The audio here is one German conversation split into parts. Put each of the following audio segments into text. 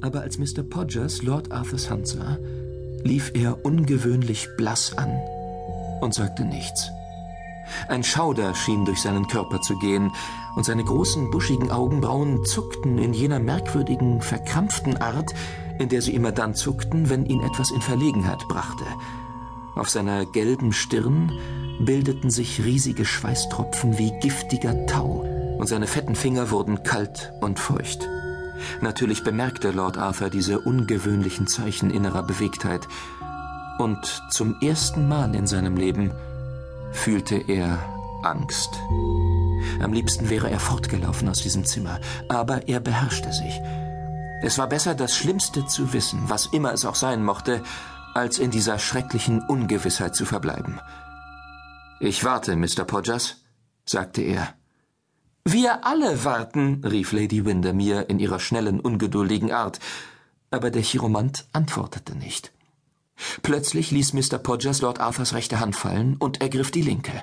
aber als Mr. Podgers Lord Arthurs Hand sah, lief er ungewöhnlich blass an und sagte nichts. Ein Schauder schien durch seinen Körper zu gehen, und seine großen, buschigen Augenbrauen zuckten in jener merkwürdigen, verkrampften Art, in der sie immer dann zuckten, wenn ihn etwas in Verlegenheit brachte. Auf seiner gelben Stirn bildeten sich riesige Schweißtropfen wie giftiger Tau, und seine fetten Finger wurden kalt und feucht. Natürlich bemerkte Lord Arthur diese ungewöhnlichen Zeichen innerer Bewegtheit, und zum ersten Mal in seinem Leben fühlte er Angst. Am liebsten wäre er fortgelaufen aus diesem Zimmer, aber er beherrschte sich. Es war besser, das Schlimmste zu wissen, was immer es auch sein mochte, als in dieser schrecklichen Ungewissheit zu verbleiben. Ich warte, Mr. Podgers, sagte er. Wir alle warten, rief Lady Windermere in ihrer schnellen, ungeduldigen Art, aber der Chiromant antwortete nicht. Plötzlich ließ Mr. Podgers Lord Arthurs rechte Hand fallen und ergriff die linke.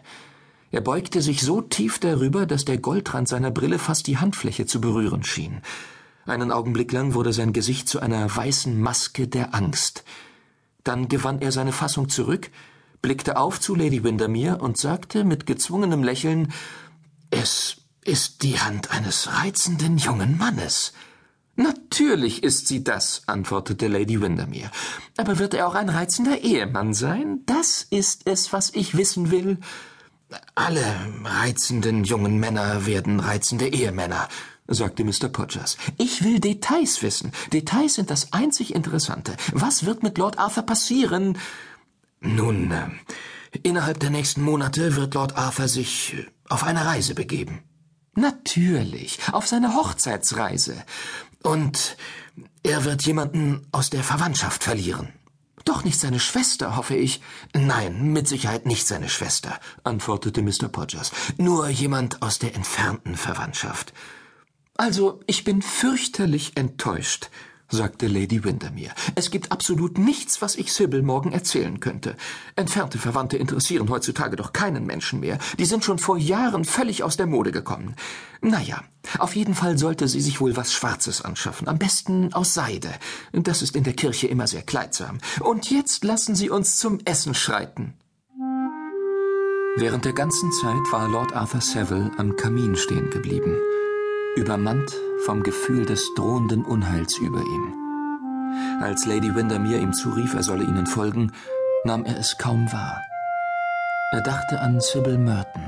Er beugte sich so tief darüber, dass der Goldrand seiner Brille fast die Handfläche zu berühren schien. Einen Augenblick lang wurde sein Gesicht zu einer weißen Maske der Angst. Dann gewann er seine Fassung zurück, blickte auf zu Lady Windermere und sagte mit gezwungenem Lächeln Es ist die Hand eines reizenden jungen Mannes. Natürlich ist sie das, antwortete Lady Windermere. Aber wird er auch ein reizender Ehemann sein? Das ist es, was ich wissen will. Alle reizenden jungen Männer werden reizende Ehemänner, sagte Mr. Podgers. Ich will Details wissen. Details sind das einzig Interessante. Was wird mit Lord Arthur passieren? Nun, äh, innerhalb der nächsten Monate wird Lord Arthur sich auf eine Reise begeben. Natürlich, auf seine Hochzeitsreise. Und er wird jemanden aus der Verwandtschaft verlieren. Doch nicht seine Schwester, hoffe ich. Nein, mit Sicherheit nicht seine Schwester, antwortete Mr. Podgers. Nur jemand aus der entfernten Verwandtschaft. Also, ich bin fürchterlich enttäuscht, sagte Lady Windermere. Es gibt absolut nichts, was ich Sybil morgen erzählen könnte. Entfernte Verwandte interessieren heutzutage doch keinen Menschen mehr. Die sind schon vor Jahren völlig aus der Mode gekommen. Naja, auf jeden Fall sollte sie sich wohl was Schwarzes anschaffen. Am besten aus Seide. Das ist in der Kirche immer sehr kleidsam. Und jetzt lassen Sie uns zum Essen schreiten. Während der ganzen Zeit war Lord Arthur Saville am Kamin stehen geblieben, übermannt vom Gefühl des drohenden Unheils über ihm. Als Lady Windermere ihm zurief, er solle ihnen folgen, nahm er es kaum wahr. Er dachte an Sybil Merton,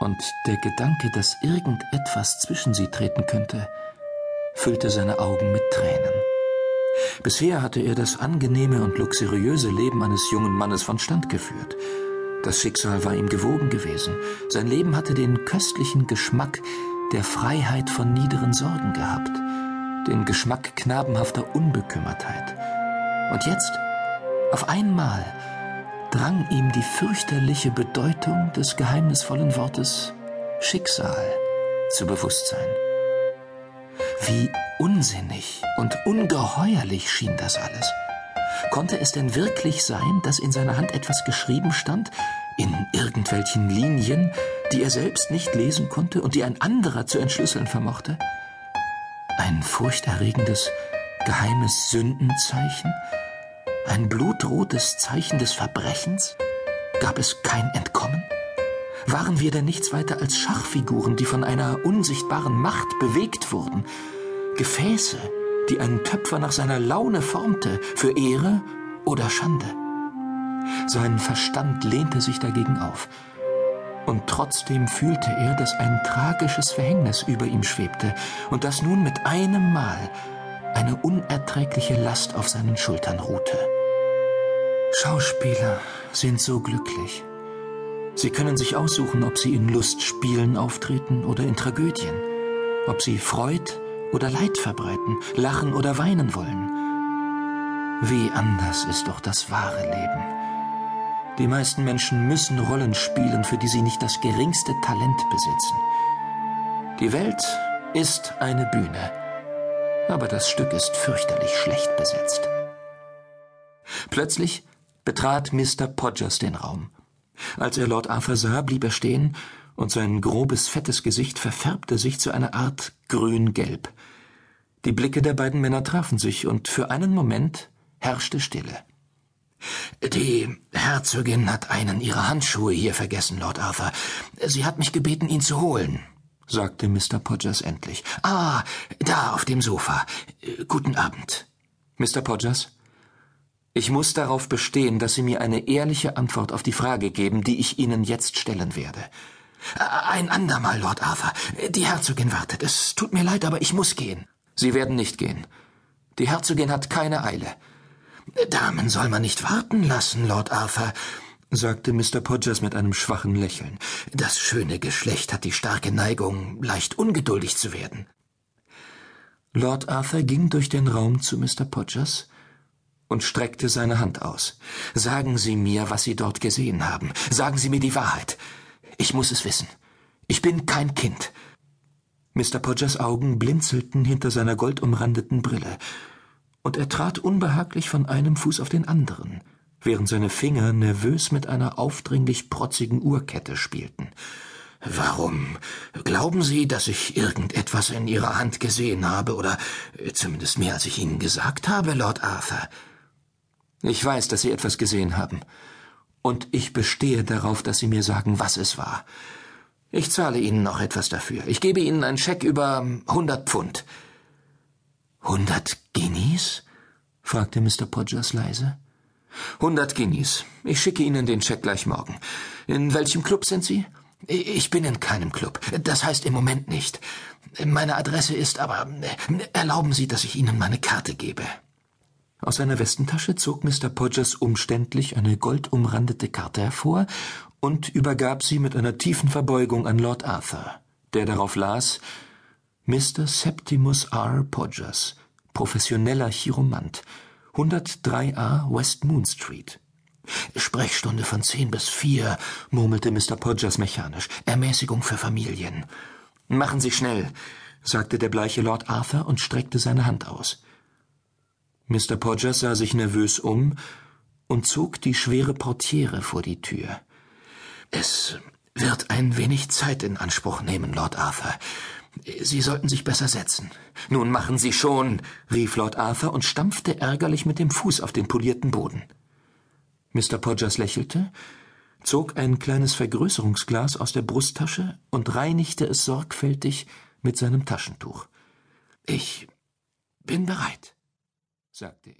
und der Gedanke, dass irgendetwas zwischen sie treten könnte, füllte seine Augen mit Tränen. Bisher hatte er das angenehme und luxuriöse Leben eines jungen Mannes von Stand geführt. Das Schicksal war ihm gewogen gewesen. Sein Leben hatte den köstlichen Geschmack der Freiheit von niederen Sorgen gehabt, den Geschmack knabenhafter Unbekümmertheit. Und jetzt, auf einmal, drang ihm die fürchterliche Bedeutung des geheimnisvollen Wortes Schicksal zu Bewusstsein. Wie unsinnig und ungeheuerlich schien das alles. Konnte es denn wirklich sein, dass in seiner Hand etwas geschrieben stand, in irgendwelchen Linien, die er selbst nicht lesen konnte und die ein anderer zu entschlüsseln vermochte? Ein furchterregendes, geheimes Sündenzeichen? Ein blutrotes Zeichen des Verbrechens? Gab es kein Entkommen? Waren wir denn nichts weiter als Schachfiguren, die von einer unsichtbaren Macht bewegt wurden? Gefäße, die ein Töpfer nach seiner Laune formte, für Ehre oder Schande? Sein Verstand lehnte sich dagegen auf. Und trotzdem fühlte er, dass ein tragisches Verhängnis über ihm schwebte und dass nun mit einem Mal eine unerträgliche Last auf seinen Schultern ruhte. Schauspieler sind so glücklich. Sie können sich aussuchen, ob sie in Lustspielen auftreten oder in Tragödien, ob sie Freud oder Leid verbreiten, lachen oder weinen wollen. Wie anders ist doch das wahre Leben. Die meisten Menschen müssen Rollen spielen, für die sie nicht das geringste Talent besitzen. Die Welt ist eine Bühne, aber das Stück ist fürchterlich schlecht besetzt. Plötzlich betrat Mr. Podgers den Raum. Als er Lord Arthur sah, blieb er stehen, und sein grobes, fettes Gesicht verfärbte sich zu einer Art grün-gelb. Die Blicke der beiden Männer trafen sich, und für einen Moment herrschte Stille. Die Herzogin hat einen ihrer Handschuhe hier vergessen, Lord Arthur. Sie hat mich gebeten, ihn zu holen, sagte Mr. Podgers endlich. Ah, da auf dem Sofa. Guten Abend. Mr. Podgers, ich muss darauf bestehen, dass Sie mir eine ehrliche Antwort auf die Frage geben, die ich Ihnen jetzt stellen werde. Ein andermal, Lord Arthur. Die Herzogin wartet. Es tut mir leid, aber ich muss gehen. Sie werden nicht gehen. Die Herzogin hat keine Eile. Damen soll man nicht warten lassen, Lord Arthur, sagte Mr. Podgers mit einem schwachen Lächeln. Das schöne Geschlecht hat die starke Neigung, leicht ungeduldig zu werden. Lord Arthur ging durch den Raum zu Mr. Podgers und streckte seine Hand aus. Sagen Sie mir, was Sie dort gesehen haben. Sagen Sie mir die Wahrheit. Ich muss es wissen. Ich bin kein Kind. Mr. Podgers Augen blinzelten hinter seiner goldumrandeten Brille und er trat unbehaglich von einem Fuß auf den anderen, während seine Finger nervös mit einer aufdringlich protzigen Uhrkette spielten. Warum glauben Sie, dass ich irgendetwas in Ihrer Hand gesehen habe, oder zumindest mehr, als ich Ihnen gesagt habe, Lord Arthur? Ich weiß, dass Sie etwas gesehen haben, und ich bestehe darauf, dass Sie mir sagen, was es war. Ich zahle Ihnen noch etwas dafür. Ich gebe Ihnen einen Scheck über hundert Pfund. Hundert Guineas? fragte Mr. Podgers leise. Hundert Guineas. Ich schicke Ihnen den Scheck gleich morgen. In welchem Club sind Sie? Ich bin in keinem Club. Das heißt im Moment nicht. Meine Adresse ist aber. Erlauben Sie, dass ich Ihnen meine Karte gebe. Aus seiner Westentasche zog Mr. Podgers umständlich eine goldumrandete Karte hervor und übergab sie mit einer tiefen Verbeugung an Lord Arthur, der darauf las Mr. Septimus R. Podgers, professioneller Chiromant, 103a West Moon Street. Sprechstunde von zehn bis vier, murmelte Mr. Podgers mechanisch. Ermäßigung für Familien. Machen Sie schnell, sagte der bleiche Lord Arthur und streckte seine Hand aus. Mr. Podgers sah sich nervös um und zog die schwere Portiere vor die Tür. Es wird ein wenig Zeit in Anspruch nehmen, Lord Arthur. Sie sollten sich besser setzen. Nun machen Sie schon, rief Lord Arthur und stampfte ärgerlich mit dem Fuß auf den polierten Boden. Mr. Podgers lächelte, zog ein kleines Vergrößerungsglas aus der Brusttasche und reinigte es sorgfältig mit seinem Taschentuch. Ich bin bereit, sagte er.